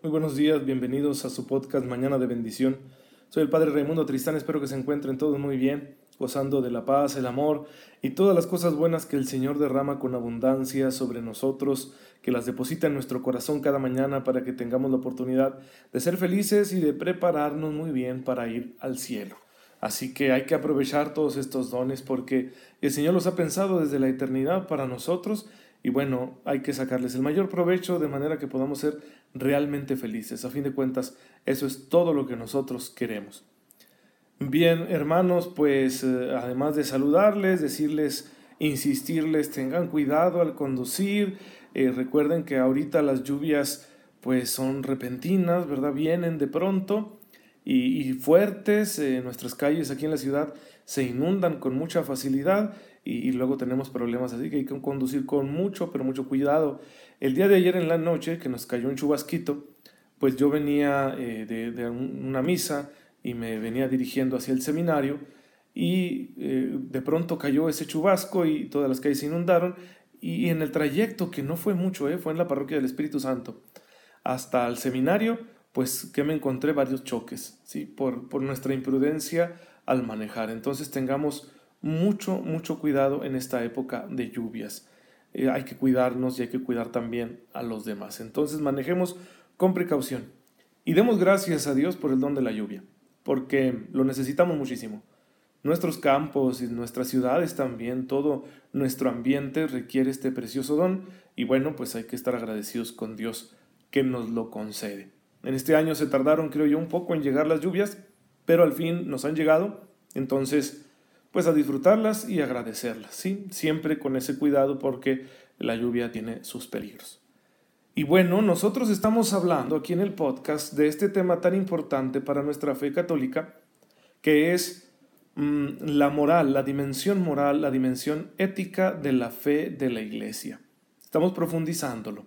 Muy buenos días, bienvenidos a su podcast Mañana de Bendición. Soy el Padre Raimundo Tristán, espero que se encuentren todos muy bien, gozando de la paz, el amor y todas las cosas buenas que el Señor derrama con abundancia sobre nosotros, que las deposita en nuestro corazón cada mañana para que tengamos la oportunidad de ser felices y de prepararnos muy bien para ir al cielo. Así que hay que aprovechar todos estos dones porque el Señor los ha pensado desde la eternidad para nosotros y bueno, hay que sacarles el mayor provecho de manera que podamos ser realmente felices. A fin de cuentas, eso es todo lo que nosotros queremos. Bien, hermanos, pues eh, además de saludarles, decirles, insistirles, tengan cuidado al conducir. Eh, recuerden que ahorita las lluvias pues son repentinas, ¿verdad? Vienen de pronto y, fuertes. Eh, nuestras calles aquí en la ciudad se inundan con mucha facilidad y, luego tenemos problemas, así que hay que conducir con mucho, pero mucho cuidado. El día de ayer en la noche, que nos cayó un chubasquito, pues yo venía eh, de, una misa y me venía dirigiendo hacia el seminario y eh, de pronto cayó ese chubasco y todas las calles se inundaron y en el trayecto, que no fue mucho, eh, fue en la parroquia del Espíritu Santo, hasta el seminario, pues que me encontré varios choques, ¿sí? por, por nuestra imprudencia al manejar. Entonces tengamos mucho, mucho cuidado en esta época de lluvias. Eh, hay que cuidarnos y hay que cuidar también a los demás. Entonces manejemos con precaución y demos gracias a Dios por el don de la lluvia, porque lo necesitamos muchísimo. Nuestros campos y nuestras ciudades también, todo nuestro ambiente requiere este precioso don y bueno, pues hay que estar agradecidos con Dios que nos lo concede. En este año se tardaron, creo yo, un poco en llegar las lluvias, pero al fin nos han llegado, entonces pues a disfrutarlas y agradecerlas, ¿sí? Siempre con ese cuidado porque la lluvia tiene sus peligros. Y bueno, nosotros estamos hablando aquí en el podcast de este tema tan importante para nuestra fe católica, que es mm, la moral, la dimensión moral, la dimensión ética de la fe de la iglesia. Estamos profundizándolo.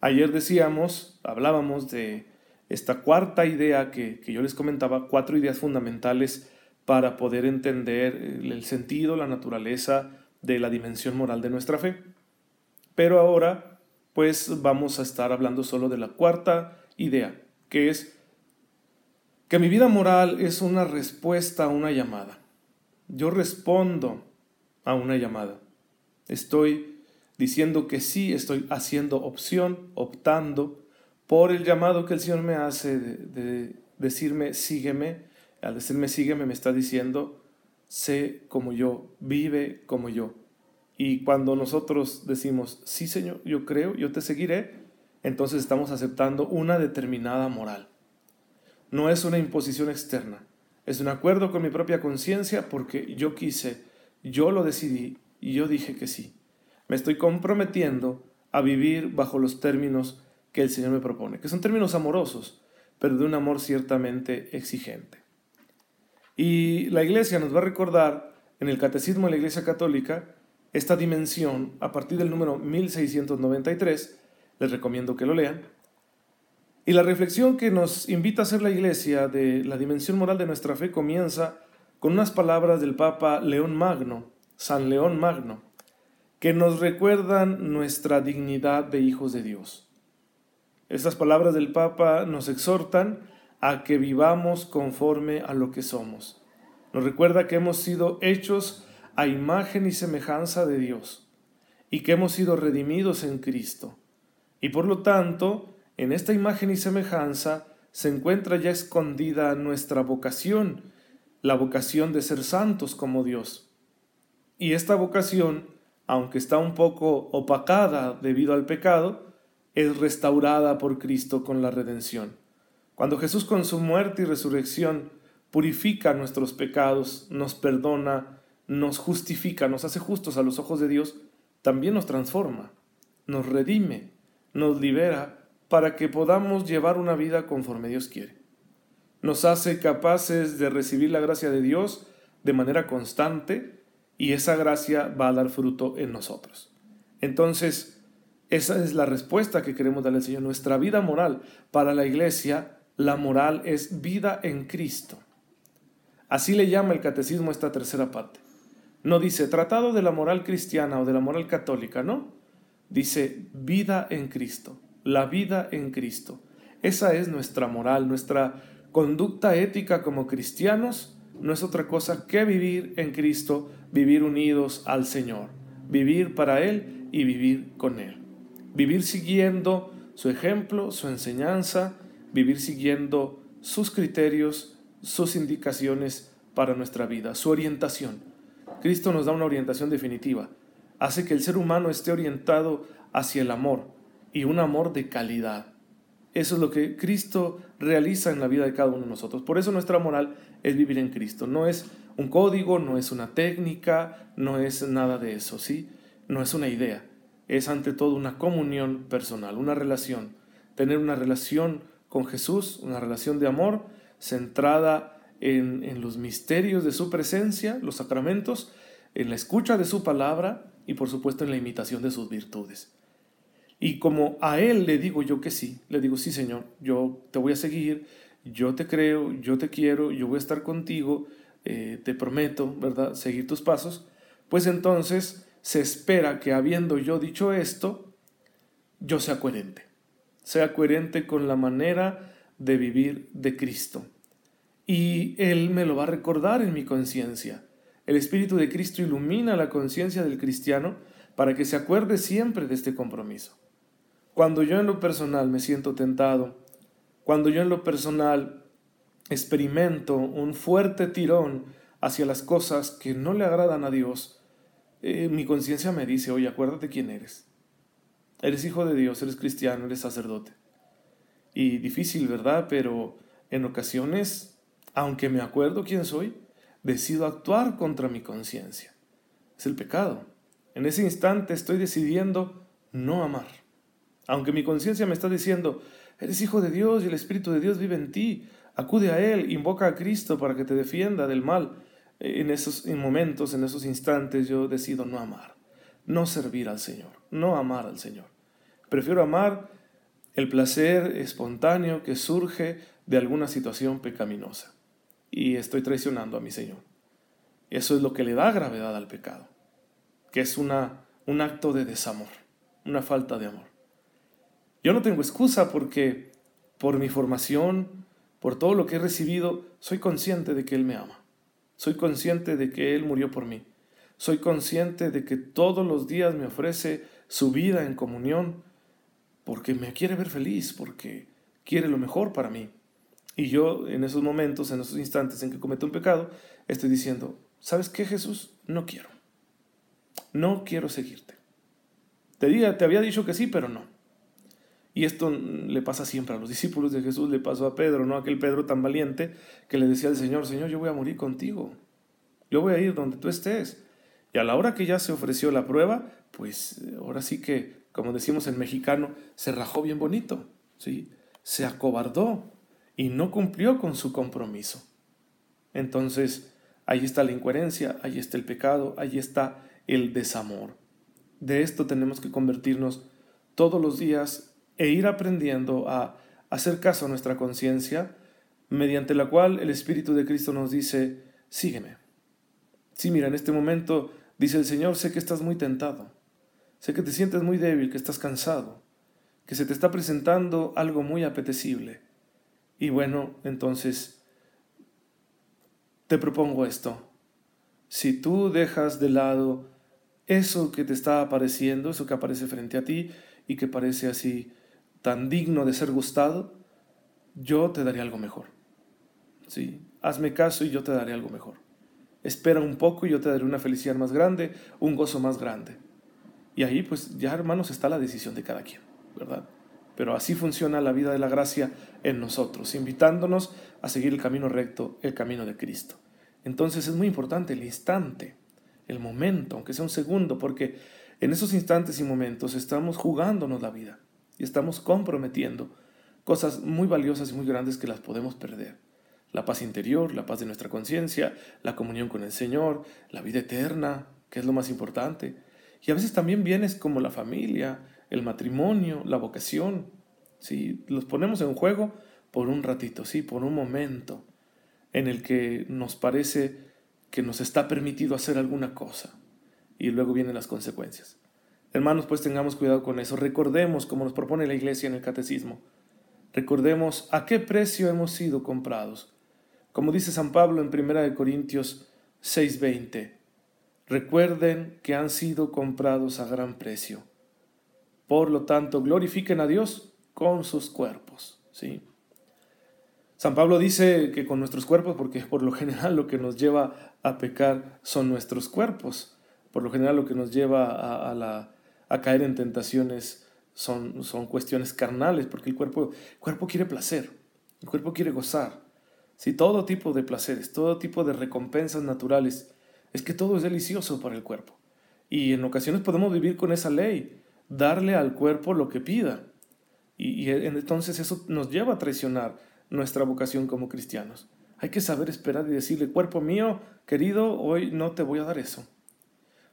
Ayer decíamos, hablábamos de esta cuarta idea que, que yo les comentaba, cuatro ideas fundamentales para poder entender el sentido, la naturaleza de la dimensión moral de nuestra fe. Pero ahora, pues vamos a estar hablando solo de la cuarta idea, que es que mi vida moral es una respuesta a una llamada. Yo respondo a una llamada. Estoy diciendo que sí, estoy haciendo opción, optando por el llamado que el Señor me hace de, de decirme, sígueme, al decirme sígueme me está diciendo, sé como yo, vive como yo. Y cuando nosotros decimos, sí Señor, yo creo, yo te seguiré, entonces estamos aceptando una determinada moral. No es una imposición externa, es un acuerdo con mi propia conciencia porque yo quise, yo lo decidí y yo dije que sí. Me estoy comprometiendo a vivir bajo los términos que el Señor me propone, que son términos amorosos, pero de un amor ciertamente exigente. Y la iglesia nos va a recordar en el Catecismo de la Iglesia Católica esta dimensión a partir del número 1693. Les recomiendo que lo lean. Y la reflexión que nos invita a hacer la iglesia de la dimensión moral de nuestra fe comienza con unas palabras del Papa León Magno, San León Magno, que nos recuerdan nuestra dignidad de hijos de Dios. Estas palabras del Papa nos exhortan a que vivamos conforme a lo que somos. Nos recuerda que hemos sido hechos a imagen y semejanza de Dios y que hemos sido redimidos en Cristo. Y por lo tanto, en esta imagen y semejanza se encuentra ya escondida nuestra vocación, la vocación de ser santos como Dios. Y esta vocación, aunque está un poco opacada debido al pecado, es restaurada por Cristo con la redención. Cuando Jesús con su muerte y resurrección purifica nuestros pecados, nos perdona, nos justifica, nos hace justos a los ojos de Dios, también nos transforma, nos redime, nos libera para que podamos llevar una vida conforme Dios quiere. Nos hace capaces de recibir la gracia de Dios de manera constante y esa gracia va a dar fruto en nosotros. Entonces, esa es la respuesta que queremos darle al Señor. Nuestra vida moral para la iglesia la moral es vida en Cristo. Así le llama el catecismo esta tercera parte. No dice tratado de la moral cristiana o de la moral católica, no. Dice vida en Cristo. la vida en Cristo. Esa es nuestra moral, nuestra conducta ética como cristianos no es otra cosa que vivir en Cristo, vivir unidos al Señor, vivir para Él y vivir con Él. Vivir siguiendo su ejemplo, su enseñanza, vivir siguiendo sus criterios, sus indicaciones para nuestra vida, su orientación. Cristo nos da una orientación definitiva, hace que el ser humano esté orientado hacia el amor y un amor de calidad. Eso es lo que Cristo realiza en la vida de cada uno de nosotros. Por eso nuestra moral es vivir en Cristo. No es un código, no es una técnica, no es nada de eso, ¿sí? No es una idea. Es ante todo una comunión personal, una relación. Tener una relación con Jesús, una relación de amor centrada en, en los misterios de su presencia, los sacramentos, en la escucha de su palabra y por supuesto en la imitación de sus virtudes. Y como a Él le digo yo que sí, le digo, sí Señor, yo te voy a seguir, yo te creo, yo te quiero, yo voy a estar contigo, eh, te prometo, ¿verdad?, seguir tus pasos, pues entonces se espera que habiendo yo dicho esto, yo sea coherente, sea coherente con la manera de vivir de Cristo. Y Él me lo va a recordar en mi conciencia. El Espíritu de Cristo ilumina la conciencia del cristiano para que se acuerde siempre de este compromiso. Cuando yo en lo personal me siento tentado, cuando yo en lo personal experimento un fuerte tirón hacia las cosas que no le agradan a Dios, eh, mi conciencia me dice, oye, acuérdate quién eres. Eres hijo de Dios, eres cristiano, eres sacerdote. Y difícil, ¿verdad? Pero en ocasiones, aunque me acuerdo quién soy, decido actuar contra mi conciencia. Es el pecado. En ese instante estoy decidiendo no amar. Aunque mi conciencia me está diciendo, eres hijo de Dios y el Espíritu de Dios vive en ti, acude a Él, invoca a Cristo para que te defienda del mal. En esos momentos, en esos instantes, yo decido no amar, no servir al Señor, no amar al Señor. Prefiero amar el placer espontáneo que surge de alguna situación pecaminosa. Y estoy traicionando a mi Señor. Eso es lo que le da gravedad al pecado, que es una, un acto de desamor, una falta de amor. Yo no tengo excusa porque por mi formación, por todo lo que he recibido, soy consciente de que Él me ama. Soy consciente de que Él murió por mí. Soy consciente de que todos los días me ofrece su vida en comunión porque me quiere ver feliz, porque quiere lo mejor para mí. Y yo en esos momentos, en esos instantes en que cometo un pecado, estoy diciendo, ¿sabes qué Jesús? No quiero. No quiero seguirte. Te, te había dicho que sí, pero no. Y esto le pasa siempre a los discípulos de Jesús, le pasó a Pedro, ¿no? Aquel Pedro tan valiente que le decía al Señor, Señor, yo voy a morir contigo, yo voy a ir donde tú estés. Y a la hora que ya se ofreció la prueba, pues ahora sí que, como decimos en mexicano, se rajó bien bonito, ¿sí? Se acobardó y no cumplió con su compromiso. Entonces, ahí está la incoherencia, ahí está el pecado, ahí está el desamor. De esto tenemos que convertirnos todos los días e ir aprendiendo a hacer caso a nuestra conciencia, mediante la cual el Espíritu de Cristo nos dice, sígueme. Sí, mira, en este momento dice el Señor, sé que estás muy tentado, sé que te sientes muy débil, que estás cansado, que se te está presentando algo muy apetecible. Y bueno, entonces te propongo esto. Si tú dejas de lado eso que te está apareciendo, eso que aparece frente a ti y que parece así tan digno de ser gustado, yo te daré algo mejor. ¿Sí? Hazme caso y yo te daré algo mejor. Espera un poco y yo te daré una felicidad más grande, un gozo más grande. Y ahí pues ya hermanos está la decisión de cada quien, ¿verdad? Pero así funciona la vida de la gracia en nosotros, invitándonos a seguir el camino recto, el camino de Cristo. Entonces es muy importante el instante, el momento, aunque sea un segundo, porque en esos instantes y momentos estamos jugándonos la vida y estamos comprometiendo cosas muy valiosas y muy grandes que las podemos perder. La paz interior, la paz de nuestra conciencia, la comunión con el Señor, la vida eterna, que es lo más importante. Y a veces también bienes como la familia, el matrimonio, la vocación. ¿sí? Los ponemos en juego por un ratito, sí, por un momento en el que nos parece que nos está permitido hacer alguna cosa y luego vienen las consecuencias. Hermanos, pues tengamos cuidado con eso. Recordemos, como nos propone la iglesia en el catecismo, recordemos a qué precio hemos sido comprados. Como dice San Pablo en 1 Corintios 6:20, recuerden que han sido comprados a gran precio. Por lo tanto, glorifiquen a Dios con sus cuerpos. ¿sí? San Pablo dice que con nuestros cuerpos, porque por lo general lo que nos lleva a pecar son nuestros cuerpos. Por lo general lo que nos lleva a, a caer en tentaciones son, son cuestiones carnales, porque el cuerpo, el cuerpo quiere placer, el cuerpo quiere gozar. Si todo tipo de placeres, todo tipo de recompensas naturales, es que todo es delicioso para el cuerpo. Y en ocasiones podemos vivir con esa ley, darle al cuerpo lo que pida. Y, y entonces eso nos lleva a traicionar nuestra vocación como cristianos. Hay que saber esperar y decirle, cuerpo mío, querido, hoy no te voy a dar eso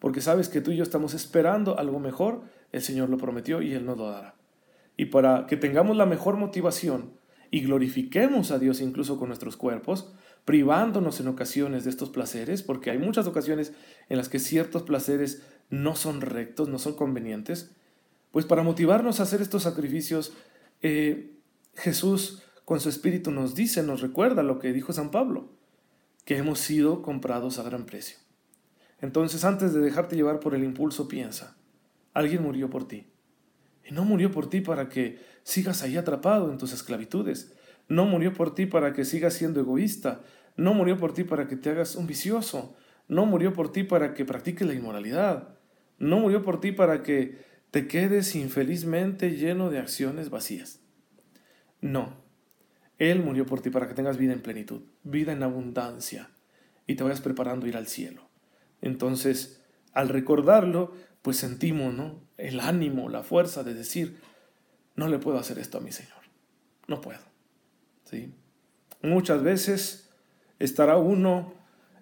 porque sabes que tú y yo estamos esperando algo mejor, el Señor lo prometió y Él nos lo dará. Y para que tengamos la mejor motivación y glorifiquemos a Dios incluso con nuestros cuerpos, privándonos en ocasiones de estos placeres, porque hay muchas ocasiones en las que ciertos placeres no son rectos, no son convenientes, pues para motivarnos a hacer estos sacrificios, eh, Jesús con su Espíritu nos dice, nos recuerda lo que dijo San Pablo, que hemos sido comprados a gran precio. Entonces, antes de dejarte llevar por el impulso, piensa, alguien murió por ti. No murió por ti para que sigas ahí atrapado en tus esclavitudes. No murió por ti para que sigas siendo egoísta. No murió por ti para que te hagas un vicioso. No murió por ti para que practiques la inmoralidad. No murió por ti para que te quedes infelizmente lleno de acciones vacías. No. Él murió por ti para que tengas vida en plenitud, vida en abundancia, y te vayas preparando a ir al cielo. Entonces, al recordarlo, pues sentimos ¿no? El ánimo, la fuerza de decir, no le puedo hacer esto a mi Señor, no puedo. ¿Sí? Muchas veces estará uno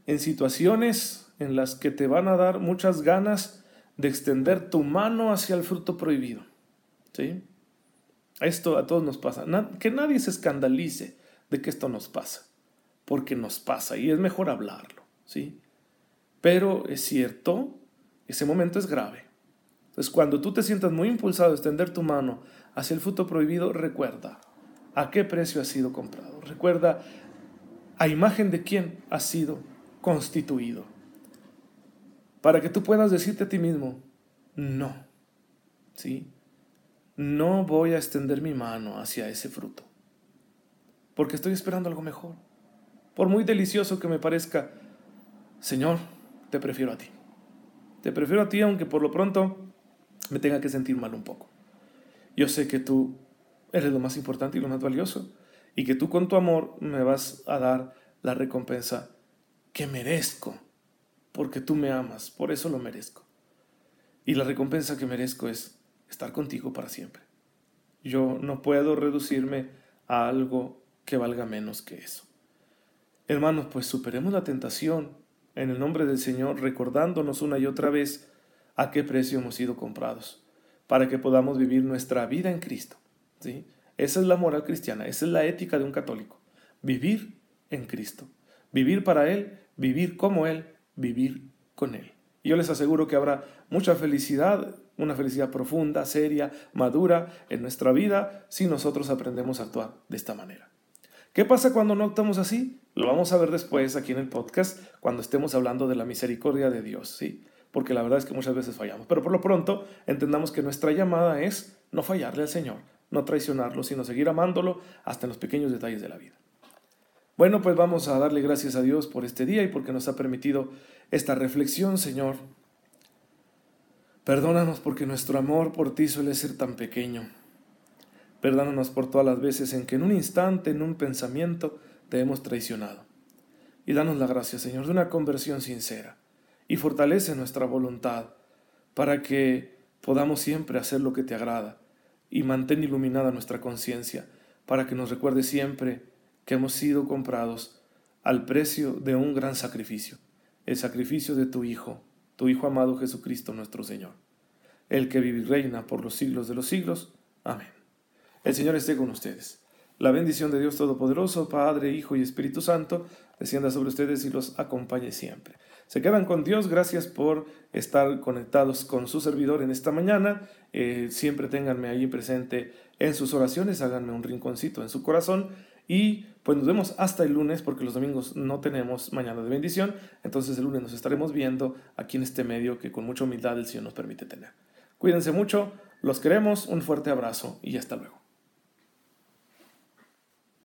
en situaciones en las que te van a dar muchas ganas de extender tu mano hacia el fruto prohibido. ¿Sí? Esto a todos nos pasa. que nadie se escandalice de que esto nos pasa, porque nos pasa y es mejor hablarlo. ¿sí? Pero es cierto, ese momento es grave. Entonces, cuando tú te sientas muy impulsado a extender tu mano hacia el fruto prohibido, recuerda a qué precio ha sido comprado. Recuerda a imagen de quién ha sido constituido. Para que tú puedas decirte a ti mismo, no, ¿sí? No voy a extender mi mano hacia ese fruto. Porque estoy esperando algo mejor. Por muy delicioso que me parezca, Señor, te prefiero a ti. Te prefiero a ti aunque por lo pronto me tenga que sentir mal un poco. Yo sé que tú eres lo más importante y lo más valioso y que tú con tu amor me vas a dar la recompensa que merezco, porque tú me amas, por eso lo merezco. Y la recompensa que merezco es estar contigo para siempre. Yo no puedo reducirme a algo que valga menos que eso. Hermanos, pues superemos la tentación en el nombre del Señor, recordándonos una y otra vez a qué precio hemos sido comprados, para que podamos vivir nuestra vida en Cristo. ¿sí? Esa es la moral cristiana, esa es la ética de un católico. Vivir en Cristo. Vivir para Él, vivir como Él, vivir con Él. Y yo les aseguro que habrá mucha felicidad, una felicidad profunda, seria, madura en nuestra vida si nosotros aprendemos a actuar de esta manera. ¿Qué pasa cuando no actuamos así? Lo vamos a ver después aquí en el podcast cuando estemos hablando de la misericordia de Dios, ¿sí? Porque la verdad es que muchas veces fallamos. Pero por lo pronto entendamos que nuestra llamada es no fallarle al Señor, no traicionarlo, sino seguir amándolo hasta en los pequeños detalles de la vida. Bueno, pues vamos a darle gracias a Dios por este día y porque nos ha permitido esta reflexión, Señor. Perdónanos porque nuestro amor por ti suele ser tan pequeño. Perdónanos por todas las veces en que en un instante, en un pensamiento, te hemos traicionado. Y danos la gracia, Señor, de una conversión sincera. Y fortalece nuestra voluntad para que podamos siempre hacer lo que te agrada. Y mantén iluminada nuestra conciencia para que nos recuerde siempre que hemos sido comprados al precio de un gran sacrificio, el sacrificio de tu Hijo, tu Hijo amado Jesucristo nuestro Señor, el que vive y reina por los siglos de los siglos. Amén. El Señor esté con ustedes. La bendición de Dios Todopoderoso, Padre, Hijo y Espíritu Santo, descienda sobre ustedes y los acompañe siempre. Se quedan con Dios, gracias por estar conectados con su servidor en esta mañana. Eh, siempre ténganme ahí presente en sus oraciones, háganme un rinconcito en su corazón y pues nos vemos hasta el lunes porque los domingos no tenemos mañana de bendición, entonces el lunes nos estaremos viendo aquí en este medio que con mucha humildad el Señor nos permite tener. Cuídense mucho, los queremos, un fuerte abrazo y hasta luego.